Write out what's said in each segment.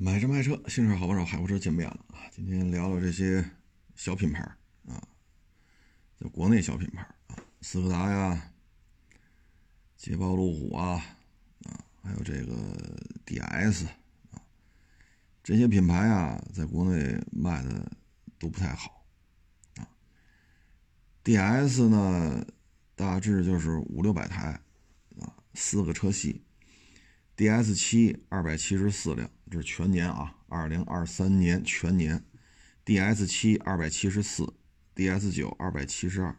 买车卖车，新车好不少，海沃车见面了啊！今天聊聊这些小品牌啊，在国内小品牌啊，斯柯达呀、捷豹路虎啊啊，还有这个 DS 啊，这些品牌啊，在国内卖的都不太好啊。DS 呢，大致就是五六百台啊，四个车系。DS 七二百七十四辆，这是全年啊，二零二三年全年，DS 七二百七十四，DS 九二百七十二，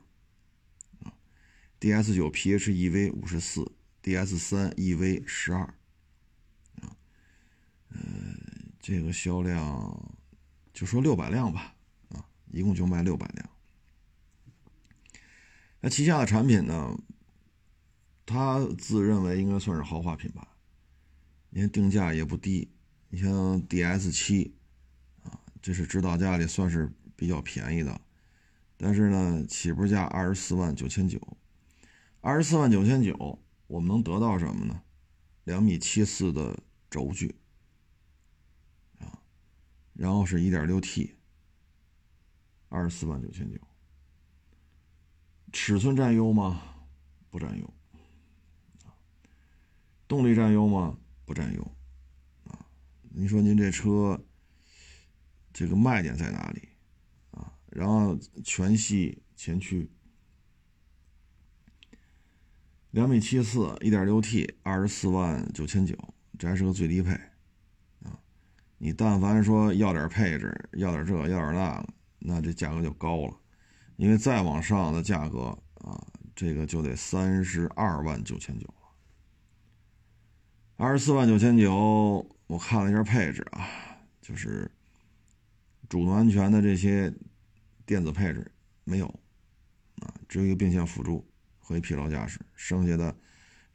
啊，DS 九 PHEV 五十四，DS 三 EV 十二，啊，呃，这个销量就说六百辆吧，啊，一共就卖六百辆。那旗下的产品呢，他自认为应该算是豪华品牌。你看定价也不低，你像 DS 七，啊，这是指导价里算是比较便宜的，但是呢，起步价二十四万九千九，二十四万九千九，我们能得到什么呢？两米七四的轴距，啊，然后是一点六 T，二十四万九千九，尺寸占优吗？不占优，动力占优吗？不占优，啊，你说您这车，这个卖点在哪里，啊？然后全系前驱，两米七四，一点六 T，二十四万九千九，这还是个最低配，啊，你但凡说要点配置，要点这，要点那，那这价格就高了，因为再往上的价格啊，这个就得三十二万九千九。二十四万九千九，我看了一下配置啊，就是主动安全的这些电子配置没有啊，只有一个并线辅助和一疲劳驾驶，剩下的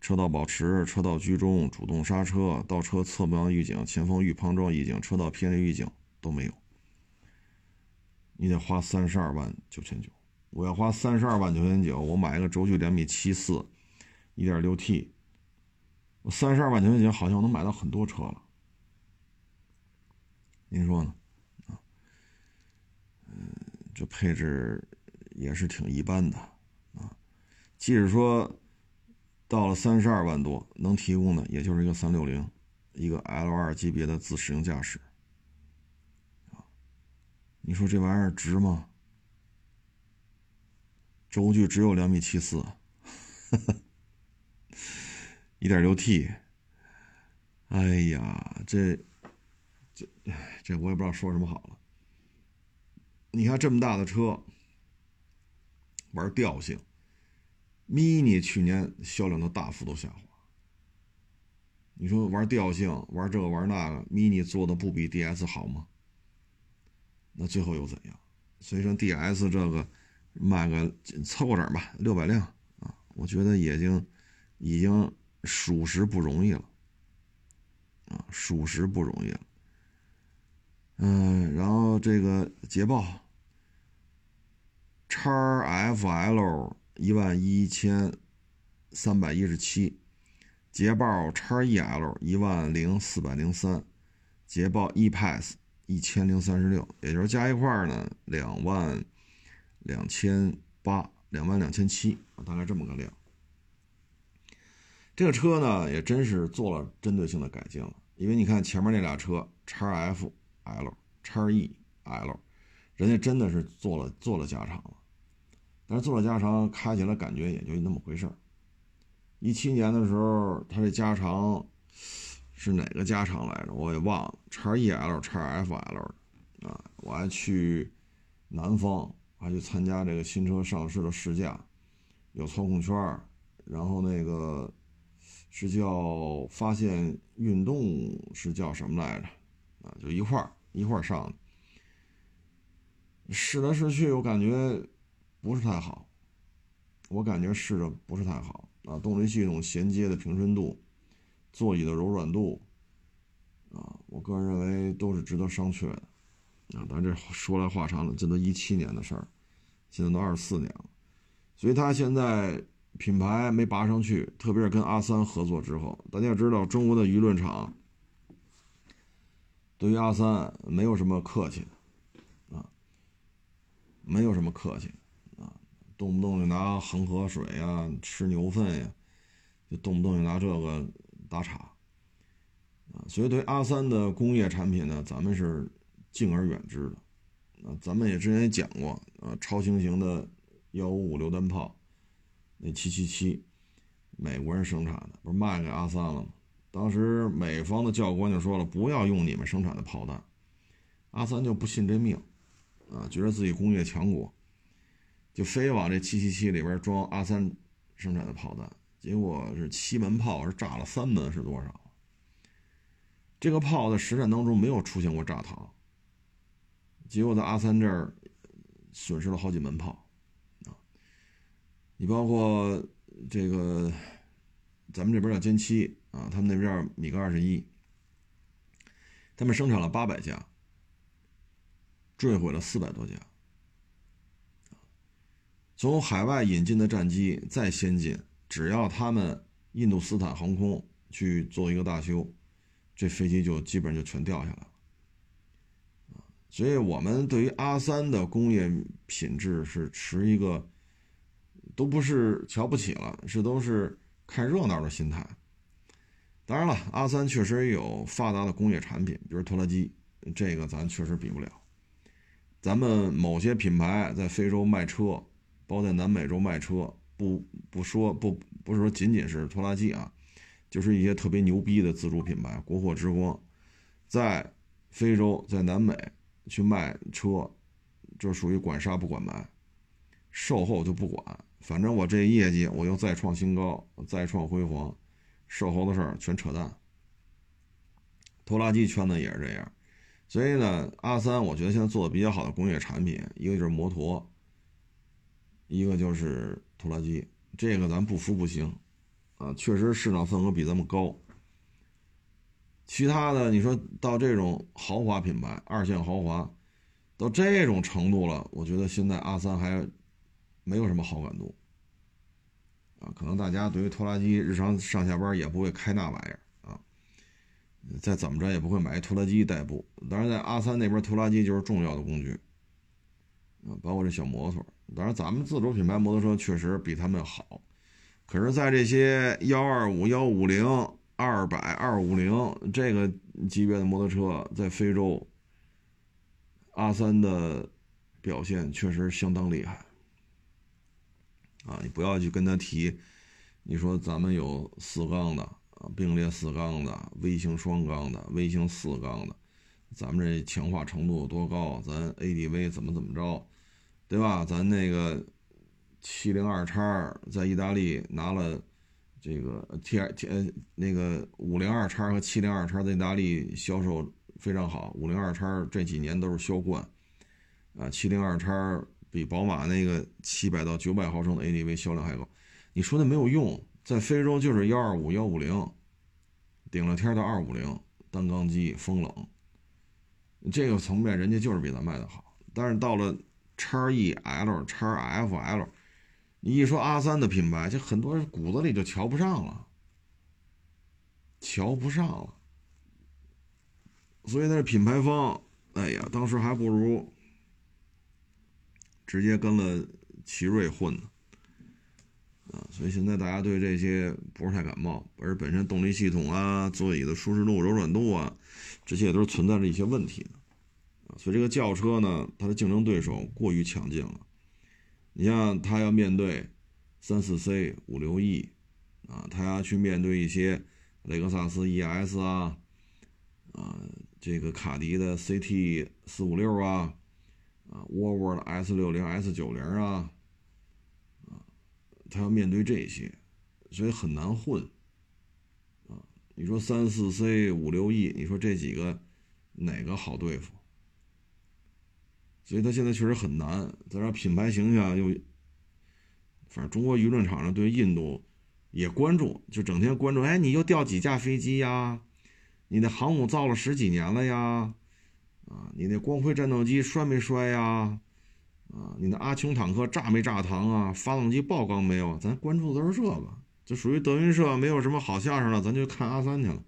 车道保持、车道居中、主动刹车、倒车侧方预警、前方预碰撞预警、车道偏离预警都没有。你得花三十二万九千九，我要花三十二万九千九，我买一个轴距两米七四，一点六 T。我三十二万九千九，好像我能买到很多车了。您说呢？啊，嗯，这配置也是挺一般的啊。即使说到了三十二万多，能提供的也就是一个三六零，一个 L 二级别的自适应驾驶啊。你说这玩意儿值吗？轴距只有两米七四。一点六 T，哎呀，这这这我也不知道说什么好了。你看这么大的车，玩调性，mini 去年销量都大幅度下滑。你说玩调性，玩这个玩那个，mini 做的不比 DS 好吗？那最后又怎样？所以说 DS 这个卖个凑合点吧，六百辆啊，我觉得已经已经。属实不容易了，啊，属实不容易了。嗯，然后这个捷豹叉 FL 一万一千三百一十七，捷豹叉 EL 一万零四百零三，捷豹 E-Pass 一千零三十六，也就是加一块呢两万两千八，两万两千七，大概这么个量。这个车呢，也真是做了针对性的改进了，因为你看前面那俩车，叉 F L、叉 E L，人家真的是做了做了加长了，但是做了加长，开起来感觉也就那么回事儿。一七年的时候，它这加长是哪个加长来着？我也忘了，叉 E L、叉 F L 啊，我还去南方，还去参加这个新车上市的试驾，有操控圈，然后那个。是叫发现运动是叫什么来着？啊，就一块儿一块上的。试来试去，我感觉不是太好。我感觉试着不是太好啊，动力系统衔接的平顺度、座椅的柔软度啊，我个人认为都是值得商榷的。啊，咱这说来话长了，这都一七年的事儿，现在都二十四年了，所以他现在。品牌没拔上去，特别是跟阿三合作之后，大家知道中国的舆论场对于阿三没有什么客气的啊，没有什么客气啊，动不动就拿恒河水呀、吃牛粪呀，就动不动就拿这个打岔啊。所以对阿三的工业产品呢，咱们是敬而远之的啊。咱们也之前也讲过啊，超轻型的幺五五榴弹炮，那七七七，美国人生产的，不是卖给阿三了吗？当时美方的教官就说了，不要用你们生产的炮弹。阿三就不信这命，啊，觉得自己工业强国，就非往这七七七里边装阿三生产的炮弹。结果是七门炮是炸了三门，是多少？这个炮在实战当中没有出现过炸膛，结果在阿三这儿损失了好几门炮，啊，你包括这个咱们这边叫歼七。啊，他们那边叫米格二十一，他们生产了八百架，坠毁了四百多架。从海外引进的战机再先进，只要他们印度斯坦航空去做一个大修，这飞机就基本上就全掉下来了。所以我们对于阿三的工业品质是持一个，都不是瞧不起了，是都是看热闹的心态。当然了，阿三确实也有发达的工业产品，比如拖拉机，这个咱确实比不了。咱们某些品牌在非洲卖车，包括在南美洲卖车，不不说不不是说仅仅是拖拉机啊，就是一些特别牛逼的自主品牌，国货之光，在非洲在南美去卖车，就属于管杀不管埋，售后就不管，反正我这业绩我又再创新高，再创辉煌。售后的事儿全扯淡，拖拉机圈子也是这样，所以呢，阿三我觉得现在做的比较好的工业产品，一个就是摩托，一个就是拖拉机，这个咱不服不行，啊，确实市场份额比咱们高。其他的你说到这种豪华品牌，二线豪华，到这种程度了，我觉得现在阿三还没有什么好感度。啊，可能大家对于拖拉机日常上下班也不会开那玩意儿啊，再怎么着也不会买一拖拉机代步。当然，在阿三那边，拖拉机就是重要的工具啊，包括这小摩托。当然，咱们自主品牌摩托车确实比他们好，可是，在这些幺二五、幺五零、二百、二五零这个级别的摩托车，在非洲，阿三的表现确实相当厉害。啊，你不要去跟他提，你说咱们有四缸的啊，并列四缸的，微型双缸的，微型四缸的，咱们这强化程度有多高？咱 ADV 怎么怎么着，对吧？咱那个七零二叉在意大利拿了这个 T T 呃那个五零二叉和七零二叉在意大利销售非常好，五零二叉这几年都是销冠，啊，七零二叉。比宝马那个七百到九百毫升的 ADV 销量还高，你说那没有用，在非洲就是幺二五幺五零，顶了天的二五零单缸机风冷，这个层面人家就是比咱卖的好。但是到了叉 E L 叉 F L，你一说阿三的品牌，就很多人骨子里就瞧不上了，瞧不上了。所以那品牌方，哎呀，当时还不如。直接跟了奇瑞混呢，啊，所以现在大家对这些不是太感冒，而本身动力系统啊、座椅的舒适度、柔软度啊，这些也都是存在着一些问题的，啊，所以这个轿车呢，它的竞争对手过于强劲了。你像它要面对三四 C、五六 E，啊，它要去面对一些雷克萨斯 ES 啊，啊，这个卡迪的 CT 四五六啊。啊，沃尔沃的 S 六零、S 九零啊，啊，他要面对这些，所以很难混。啊，你说三四 C、五六 E，你说这几个哪个好对付？所以他现在确实很难。再说品牌形象又，反正中国舆论场上对印度也关注，就整天关注，哎，你又掉几架飞机呀？你的航母造了十几年了呀？啊，你那光辉战斗机摔没摔呀？啊，你那阿琼坦克炸没炸膛啊？发动机爆缸没有？咱关注的都是这个，就属于德云社没有什么好相声了，咱就看阿三去了。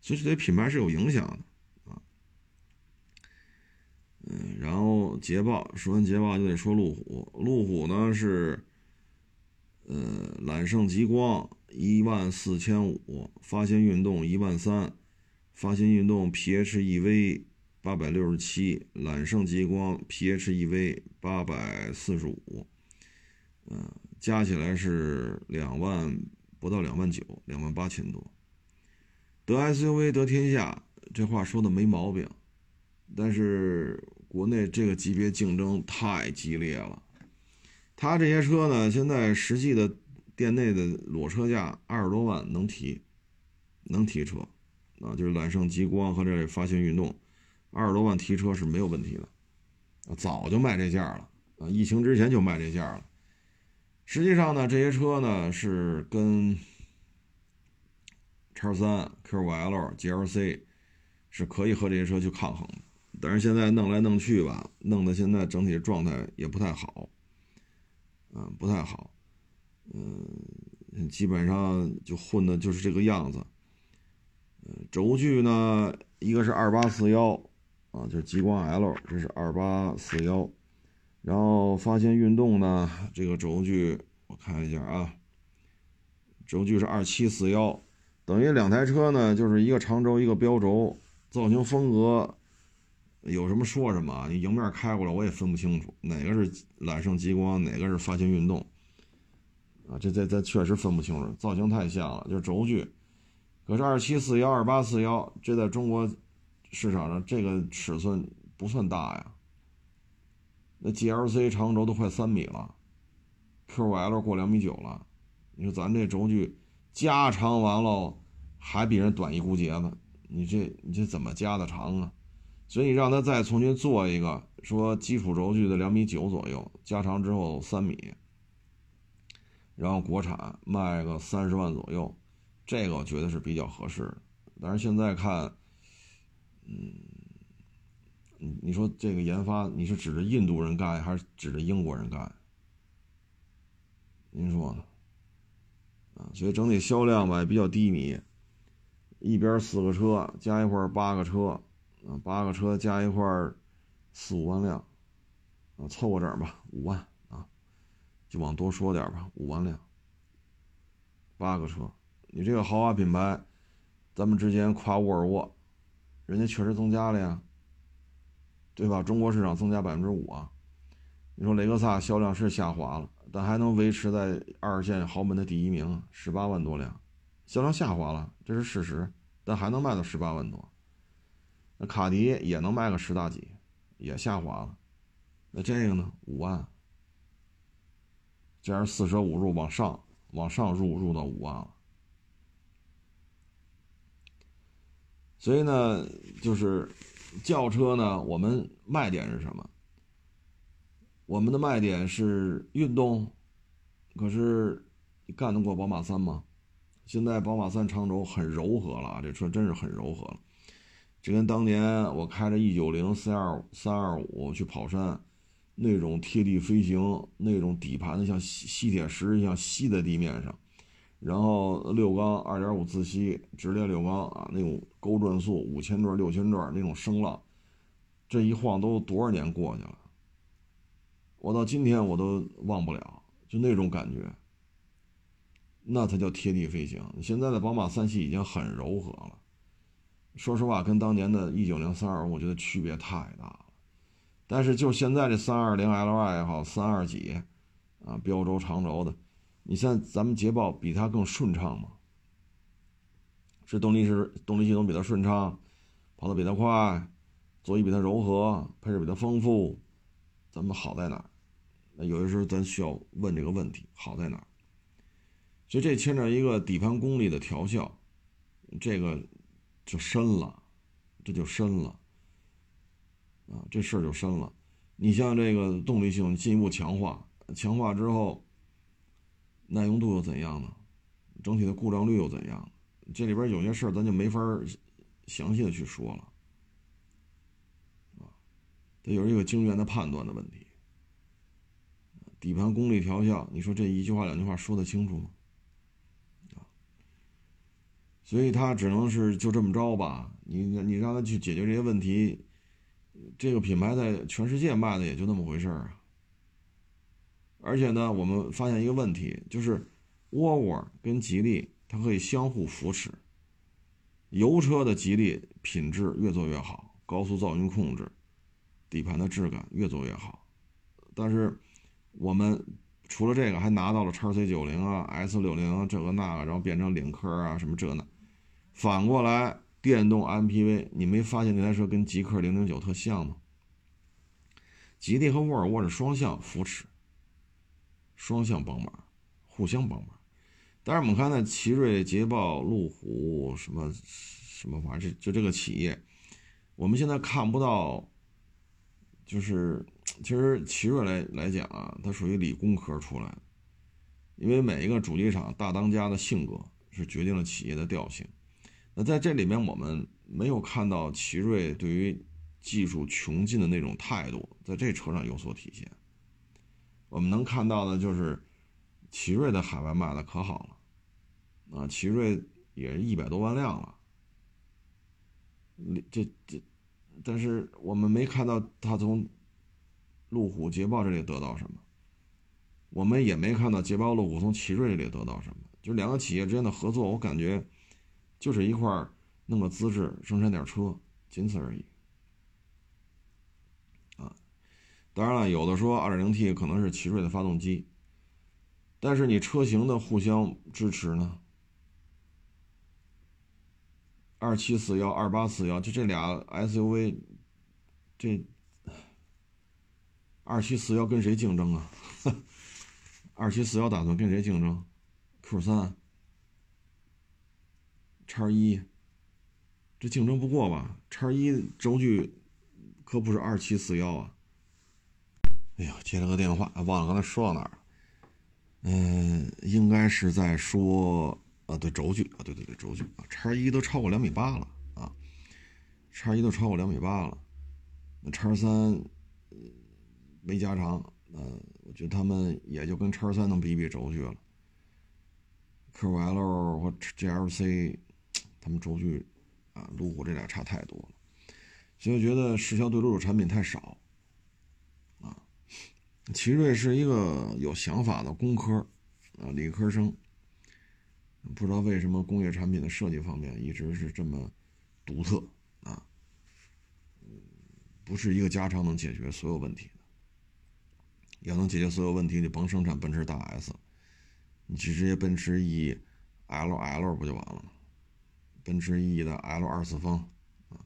所以对品牌是有影响的啊。嗯，然后捷豹，说完捷豹就得说路虎，路虎呢是，呃，揽胜极光一万四千五，发现运动一万三，发现运动 PHEV 八百六十七，揽胜极光 PHEV 八百四十五，嗯，加起来是两万不到两万九，两万八千多。得 SUV 得天下，这话说的没毛病。但是国内这个级别竞争太激烈了，他这些车呢，现在实际的店内的裸车价二十多万能提，能提车，啊，就是揽胜极光和这发现运动，二十多万提车是没有问题的，早就卖这价了，啊，疫情之前就卖这价了。实际上呢，这些车呢是跟叉三、Q5L、GLC 是可以和这些车去抗衡的。但是现在弄来弄去吧，弄得现在整体状态也不太好，嗯，不太好，嗯，基本上就混的就是这个样子。嗯，轴距呢，一个是二八四幺，啊，就是极光 L，这是二八四幺，然后发现运动呢，这个轴距我看一下啊，轴距是二七四幺，等于两台车呢，就是一个长轴一个标轴，造型风格。有什么说什么，你迎面开过来我也分不清楚哪个是揽胜极光，哪个是发现运动，啊，这这这确实分不清楚，造型太像了，就是轴距。可是二七四幺、二八四幺，这在中国市场上这个尺寸不算大呀。那 GLC 长轴都快三米了，Q L 过两米九了，你说咱这轴距加长完了，还比人短一股节子，你这你这怎么加的长啊？所以让他再重新做一个，说基础轴距的两米九左右，加长之后三米，然后国产卖个三十万左右，这个我觉得是比较合适的。但是现在看，嗯，你说这个研发，你是指着印度人干，还是指着英国人干？您说呢？啊，所以整体销量吧也比较低迷，一边四个车加一块八个车。啊，八个车加一块四五万辆，啊，凑合点吧，五万啊，就往多说点吧，五万辆。八个车，你这个豪华品牌，咱们之前夸沃尔沃，人家确实增加了呀，对吧？中国市场增加百分之五啊。你说雷克萨销量是下滑了，但还能维持在二线豪门的第一名，十八万多辆，销量下滑了，这是事实，但还能卖到十八万多。那卡迪也能卖个十大几，也下滑了。那这个呢？五万，加上四舍五入往上，往上入入到五万了。所以呢，就是轿车呢，我们卖点是什么？我们的卖点是运动，可是你干得过宝马三吗？现在宝马三长轴很柔和了啊，这车真是很柔和了。这跟当年我开着 E 九零三二三二五去跑山，那种贴地飞行，那种底盘的像吸吸铁石一样吸在地面上，然后六缸二点五自吸直列六缸啊，那种高转速五千转六千转那种声浪，这一晃都多少年过去了，我到今天我都忘不了，就那种感觉，那才叫贴地飞行。现在的宝马三系已经很柔和了。说实话，跟当年的一九零三二，我觉得区别太大了。但是就现在这三二零 Li 也好，三二几啊，标轴长轴的，你像咱们捷豹比它更顺畅吗？是动力是动力系统比它顺畅，跑得比它快，座椅比它柔和，配置比它丰富，咱们好在哪儿？那有些时候咱需要问这个问题，好在哪儿？所以这牵扯一个底盘功率的调校，这个。就深了，这就深了，啊，这事儿就深了。你像这个动力性进一步强化，强化之后，耐用度又怎样呢？整体的故障率又怎样？这里边有些事儿咱就没法详细的去说了，啊，得有一个精元的判断的问题。底盘功率调校，你说这一句话两句话说得清楚吗？所以他只能是就这么着吧，你你让他去解决这些问题，这个品牌在全世界卖的也就那么回事儿啊。而且呢，我们发现一个问题，就是沃尔沃跟吉利它可以相互扶持。油车的吉利品质越做越好，高速噪音控制、底盘的质感越做越好。但是我们除了这个，还拿到了叉 C 九零啊、S 六零这个那个，然后变成领克啊什么这那。反过来，电动 MPV，你没发现这台车跟极氪零零九特像吗？吉利和沃尔沃是双向扶持。双向帮忙，互相帮忙。但是我们看那奇瑞、捷豹、路虎什么什么玩意儿，就这个企业，我们现在看不到。就是其实奇瑞来来讲啊，它属于理工科出来，因为每一个主机厂大当家的性格是决定了企业的调性。那在这里面，我们没有看到奇瑞对于技术穷尽的那种态度，在这车上有所体现。我们能看到的就是奇瑞的海外卖的可好了，啊，奇瑞也一百多万辆了，这这，但是我们没看到他从路虎、捷豹这里得到什么，我们也没看到捷豹、路虎从奇瑞这里得到什么，就两个企业之间的合作，我感觉就是一块弄个资质，生产点车，仅此而已。当然了，有的说 2.0T 可能是奇瑞的发动机，但是你车型的互相支持呢？2741、2841，就这俩 SUV，这2741跟谁竞争啊？2741打算跟谁竞争？Q3、叉一，这竞争不过吧？叉一轴距可不是2741啊！哎呦，接了个电话，忘了刚才说到哪儿了。嗯，应该是在说啊，对轴距啊，对对对，轴距啊，叉一都超过两米八了啊，叉一都超过两米八了。那叉三没加长，呃，我觉得他们也就跟叉三能比比轴距了。QL 和 GLC 他们轴距啊，路虎这俩差太多了，所以我觉得市销对路虎产品太少。奇瑞是一个有想法的工科，啊，理科生。不知道为什么工业产品的设计方面一直是这么独特啊，不是一个加长能解决所有问题的。要能解决所有问题，你甭生产奔驰大 S，你直接奔驰 E L L 不就完了吗？奔驰 E 的 L 二次方，啊，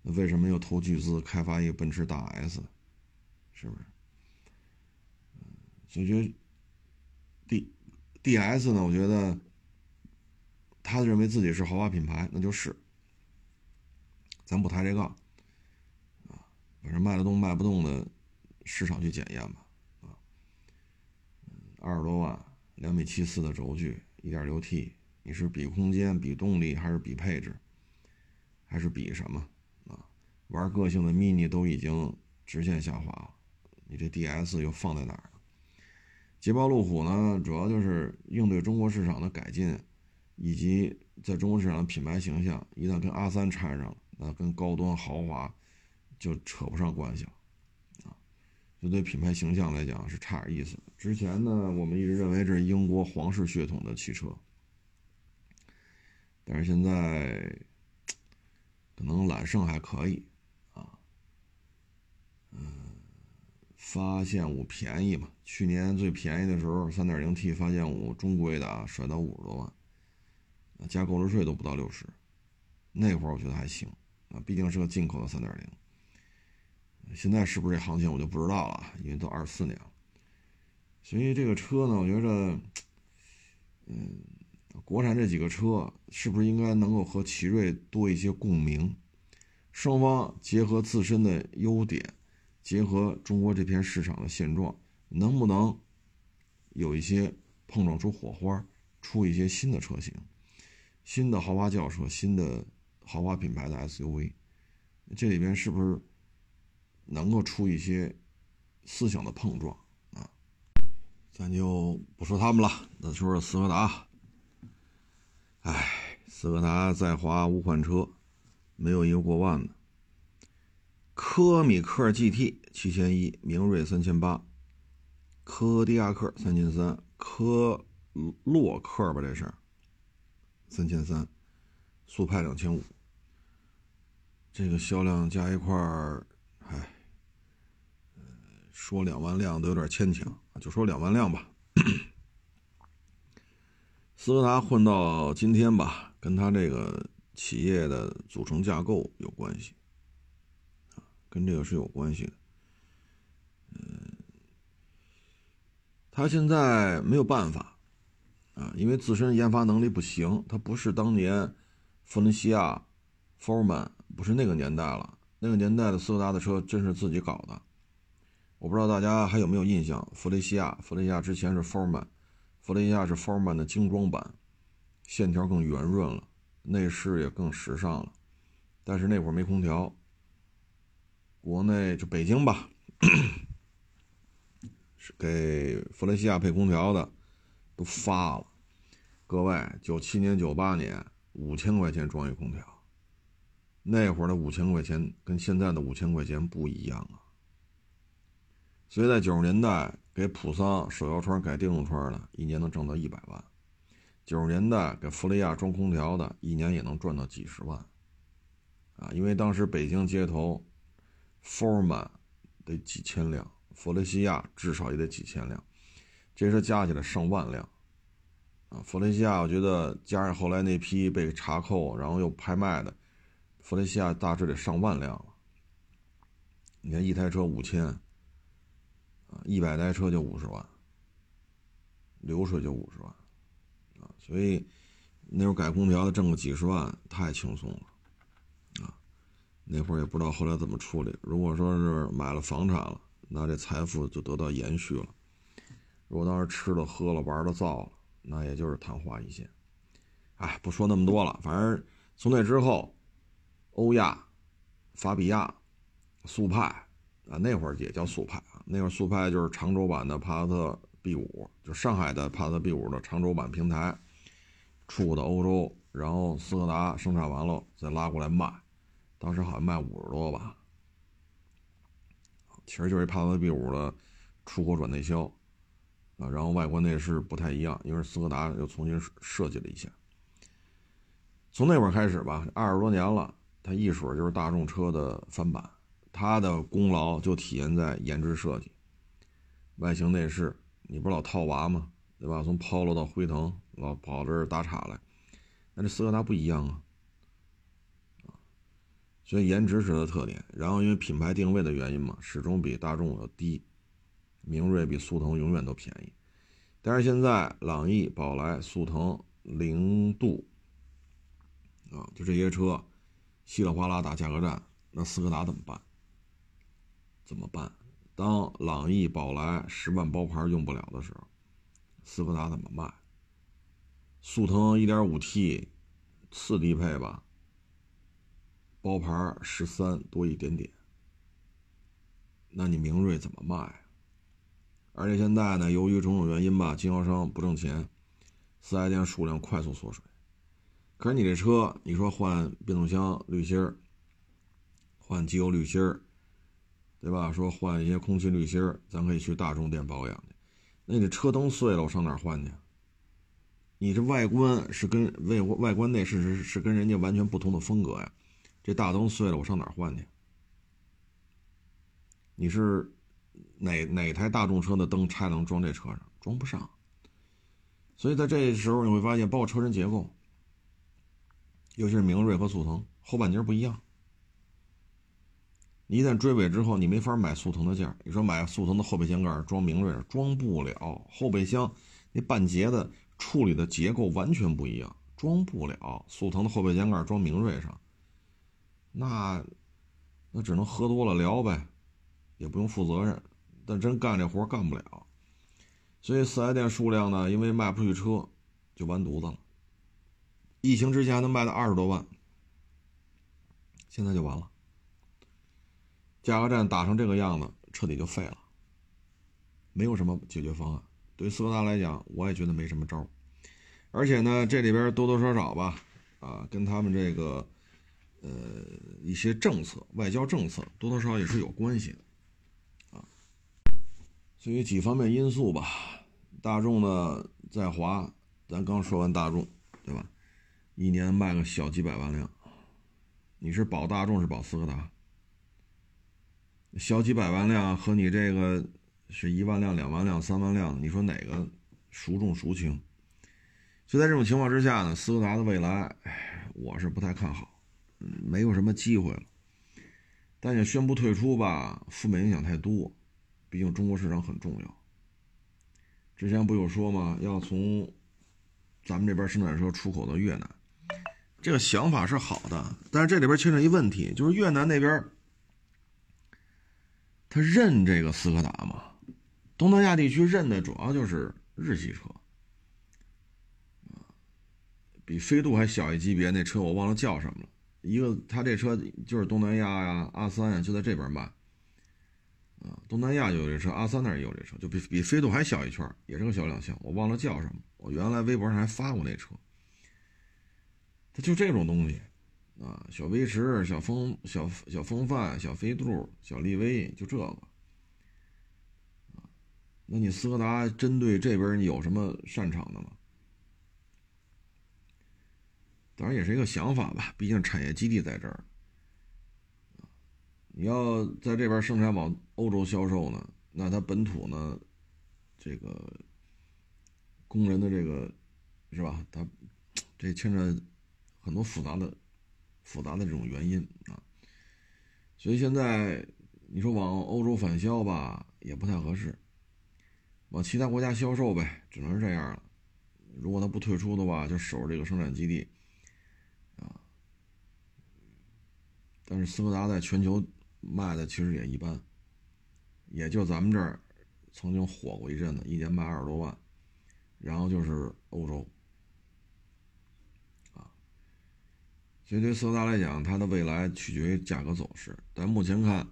那为什么又投巨资开发一个奔驰大 S？是不是？所以觉得，D D S 呢？我觉得他认为自己是豪华品牌，那就是，咱不抬这杠，啊，反正卖得动卖不动的，市场去检验吧，啊，二十多万，两米七四的轴距，一点六 T，你是比空间、比动力，还是比配置，还是比什么？啊，玩个性的 Mini 都已经直线下滑了，你这 D S 又放在哪儿？捷豹路虎呢，主要就是应对中国市场的改进，以及在中国市场的品牌形象。一旦跟阿三掺上了，那跟高端豪华就扯不上关系了，啊，就对品牌形象来讲是差点意思。之前呢，我们一直认为这是英国皇室血统的汽车，但是现在可能揽胜还可以，啊，嗯。发现五便宜嘛？去年最便宜的时候，三点零 T 发现五中规的啊，甩到五十多万，加购置税都不到六十，那会儿我觉得还行啊，毕竟是个进口的三点零。现在是不是这行情我就不知道了，因为都二四年了。所以这个车呢，我觉得，嗯，国产这几个车是不是应该能够和奇瑞多一些共鸣？双方结合自身的优点。结合中国这片市场的现状，能不能有一些碰撞出火花，出一些新的车型，新的豪华轿车，新的豪华品牌的 SUV，这里边是不是能够出一些思想的碰撞啊？咱就不说他们了，那说说斯柯达。哎，斯柯达在华五款车，没有一个过万的。科米克 GT 七千一，明锐三千八，科迪亚克三千三，科洛克吧这是三千三，速派两千五。这个销量加一块儿，唉，说两万辆都有点牵强，就说两万辆吧。斯柯达混到今天吧，跟他这个企业的组成架构有关系。跟这个是有关系的，嗯，他现在没有办法啊，因为自身研发能力不行，他不是当年弗伦西亚、f o r m a n 不是那个年代了。那个年代的斯柯达的车真是自己搞的，我不知道大家还有没有印象？弗雷西亚，弗雷西亚之前是 f o r m a n 弗雷西亚是 f o r m a n 的精装版，线条更圆润了，内饰也更时尚了，但是那会儿没空调。国内就北京吧，是给弗雷西亚配空调的，都发了。各位，九七年、九八年五千块钱装一空调，那会儿的五千块钱跟现在的五千块钱不一样啊。所以在九十年代给普桑手摇窗改电动窗的，一年能挣到一百万；九十年代给弗雷亚装空调的，一年也能赚到几十万。啊，因为当时北京街头。F o r m a n 得几千辆，弗雷西亚至少也得几千辆，这车加起来上万辆，啊，弗雷西亚我觉得加上后来那批被查扣然后又拍卖的，弗雷西亚大致得上万辆了。你看一台车五千，啊，一百台车就五十万，流水就五十万，啊，所以那会儿改空调的挣个几十万太轻松了。那会儿也不知道后来怎么处理。如果说是买了房产了，那这财富就得到延续了；如果当时吃了喝了玩了造了，那也就是昙花一现。哎，不说那么多了，反正从那之后，欧亚、法比亚、速派啊，那会儿也叫速派啊。那会儿速派就是常州版的帕萨特 B 五，就上海的帕萨特 B 五的常州版平台，出到欧洲，然后斯柯达生产完了再拉过来卖。当时好像卖五十多吧，其实就是帕萨特 B 五的出口转内销啊，然后外观内饰不太一样，因为斯柯达又重新设计了一下。从那会儿开始吧，二十多年了，它一水就是大众车的翻版，它的功劳就体现在颜值设计、外形内饰。你不是老套娃吗？对吧？从 Polo 到辉腾，老跑这儿打岔来，那这斯柯达不一样啊。所以颜值是它的特点，然后因为品牌定位的原因嘛，始终比大众要低，明锐比速腾永远都便宜。但是现在朗逸、宝来、速腾、零度啊，就这些车稀里哗啦打价格战，那斯柯达怎么办？怎么办？当朗逸、宝来十万包牌用不了的时候，斯柯达怎么卖？速腾 1.5T 次低配吧。包牌十三多一点点，那你明锐怎么卖？而且现在呢，由于种种原因吧，经销商不挣钱，四 S 店数量快速缩水。可是你这车，你说换变速箱滤芯儿，换机油滤芯儿，对吧？说换一些空气滤芯儿，咱可以去大众店保养去。那你这车灯碎了，我上哪儿换去？你这外观是跟外外观内饰是是跟人家完全不同的风格呀。这大灯碎了，我上哪换去？你是哪哪台大众车的灯拆能装这车上？装不上。所以在这时候你会发现，包括车身结构，尤其是明锐和速腾后半截不一样。一旦追尾之后，你没法买速腾的件你说买速腾的后备箱盖装明锐装不了，后备箱那半截的处理的结构完全不一样，装不了。速腾的后备箱盖装明锐上。那，那只能喝多了聊呗，也不用负责任。但真干这活干不了，所以四 S 店数量呢，因为卖不出去车，就完犊子了。疫情之前能卖到二十多万，现在就完了。价格战打成这个样子，彻底就废了，没有什么解决方案。对斯柯达来讲，我也觉得没什么招而且呢，这里边多多少少吧，啊，跟他们这个。呃一些政策、外交政策多多少少也是有关系的啊。所以几方面因素吧，大众呢在华，咱刚说完大众，对吧？一年卖个小几百万辆，你是保大众是保斯柯达？小几百万辆和你这个是一万辆、两万辆、三万辆，你说哪个孰重孰轻？就在这种情况之下呢，斯柯达的未来，我是不太看好，没有什么机会了。但也宣布退出吧，负面影响太多，毕竟中国市场很重要。之前不有说吗？要从咱们这边生产车出口到越南，这个想法是好的，但是这里边牵扯一问题，就是越南那边。他认这个斯柯达吗？东南亚地区认的主要就是日系车，比飞度还小一级别那车我忘了叫什么了。一个他这车就是东南亚呀，阿三呀就在这边卖，啊，东南亚有这车，阿三那也有这车，就比比飞度还小一圈，也是个小两厢，我忘了叫什么。我原来微博上还发过那车，它就这种东西。啊，小威驰、小风、小小风范、小飞度、小力威，就这个。啊，那你斯柯达针对这边你有什么擅长的吗？当然也是一个想法吧，毕竟产业基地在这儿。你要在这边生产往欧洲销售呢，那它本土呢，这个工人的这个是吧？它这牵扯很多复杂的。复杂的这种原因啊，所以现在你说往欧洲返销吧，也不太合适；往其他国家销售呗，只能是这样了。如果他不退出的话，就守着这个生产基地但是斯柯达在全球卖的其实也一般，也就咱们这儿曾经火过一阵子，一年卖二十多万，然后就是欧洲。啊所以对斯柯达来讲，它的未来取决于价格走势。但目前看，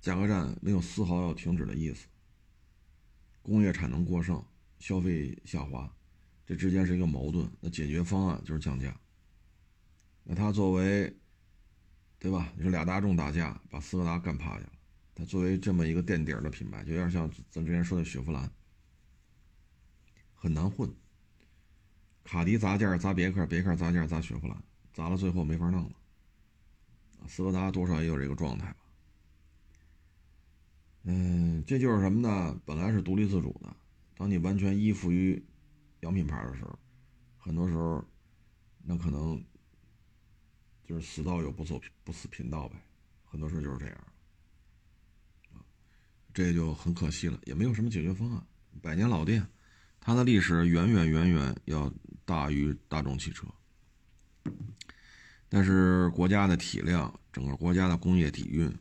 价格战没有丝毫要停止的意思。工业产能过剩，消费下滑，这之间是一个矛盾。那解决方案就是降价。那它作为，对吧？你说俩大众打架，把斯柯达干趴下了。它作为这么一个垫底的品牌，就有点像咱之前说的雪佛兰，很难混。卡迪砸价砸别克，别克砸价砸雪佛兰。砸了，最后没法弄了。斯柯达多少也有这个状态吧。嗯，这就是什么呢？本来是独立自主的，当你完全依附于洋品牌的时候，很多时候，那可能就是死道友不走不死贫道呗。很多时候就是这样。这就很可惜了，也没有什么解决方案。百年老店，它的历史远远远远要大于大众汽车。但是国家的体量，整个国家的工业底蕴，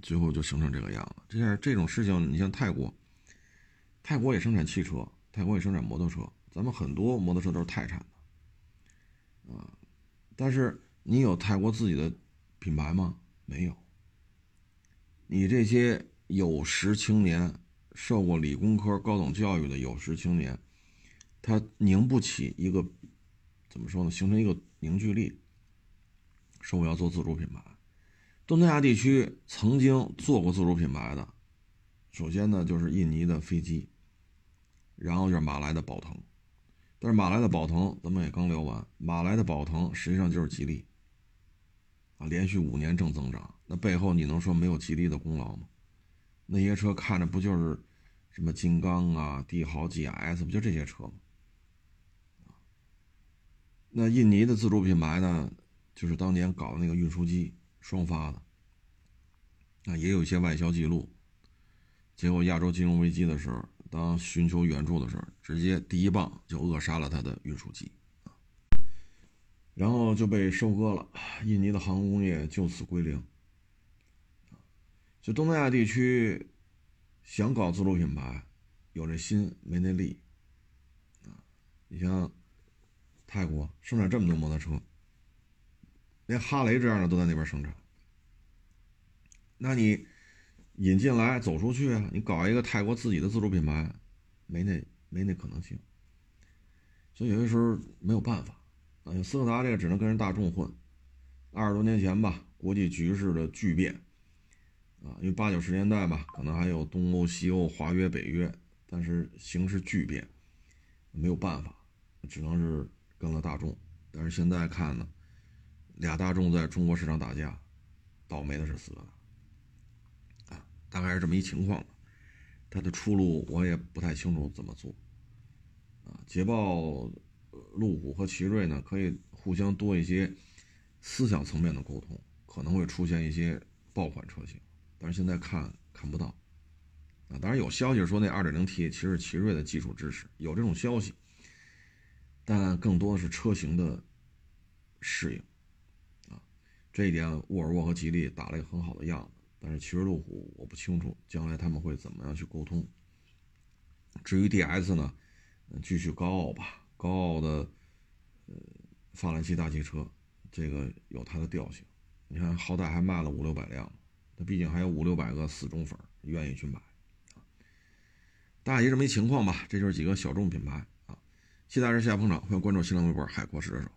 最后就形成这个样子。这样这种事情，你像泰国，泰国也生产汽车，泰国也生产摩托车，咱们很多摩托车都是泰产的，啊，但是你有泰国自己的品牌吗？没有。你这些有识青年，受过理工科高等教育的有识青年，他拧不起一个，怎么说呢？形成一个凝聚力。说我要做自主品牌，东南亚地区曾经做过自主品牌的，首先呢就是印尼的飞机，然后就是马来的宝腾，但是马来的宝腾咱们也刚聊完，马来的宝腾实际上就是吉利，啊，连续五年正增长，那背后你能说没有吉利的功劳吗？那些车看着不就是什么金刚啊、帝豪 GS 不就这些车吗？那印尼的自主品牌呢？就是当年搞那个运输机双发的，啊，也有一些外销记录。结果亚洲金融危机的时候，当寻求援助的时候，直接第一棒就扼杀了他的运输机，然后就被收割了，印尼的航空工业就此归零。就东南亚地区想搞自主品牌，有这心没那力，啊，你像泰国生产这么多摩托车。连哈雷这样的都在那边生产，那你引进来走出去啊？你搞一个泰国自己的自主品牌，没那没那可能性。所以有些时候没有办法啊。斯柯达这个只能跟人大众混，二十多年前吧，国际局势的巨变啊，因为八九十年代吧，可能还有东欧、西欧、华约、北约，但是形势巨变，没有办法，只能是跟了大众。但是现在看呢，俩大众在中国市场打架，倒霉的是斯柯达啊，大概是这么一情况。它的出路我也不太清楚怎么做啊。捷豹、路虎和奇瑞呢，可以互相多一些思想层面的沟通，可能会出现一些爆款车型，但是现在看看不到啊。当然有消息说那 2.0T 其实奇瑞的技术支持，有这种消息，但更多的是车型的适应啊。这一点沃尔沃和吉利打了一个很好的样子。但是奇瑞路虎我不清楚将来他们会怎么样去沟通。至于 DS 呢，继续高傲吧，高傲的呃法兰西大汽车，这个有它的调性。你看，好歹还卖了五六百辆，它毕竟还有五六百个死忠粉愿意去买大概这么一情况吧，这就是几个小众品牌啊。期待着下捧场，欢迎关注新浪微博海阔试车手。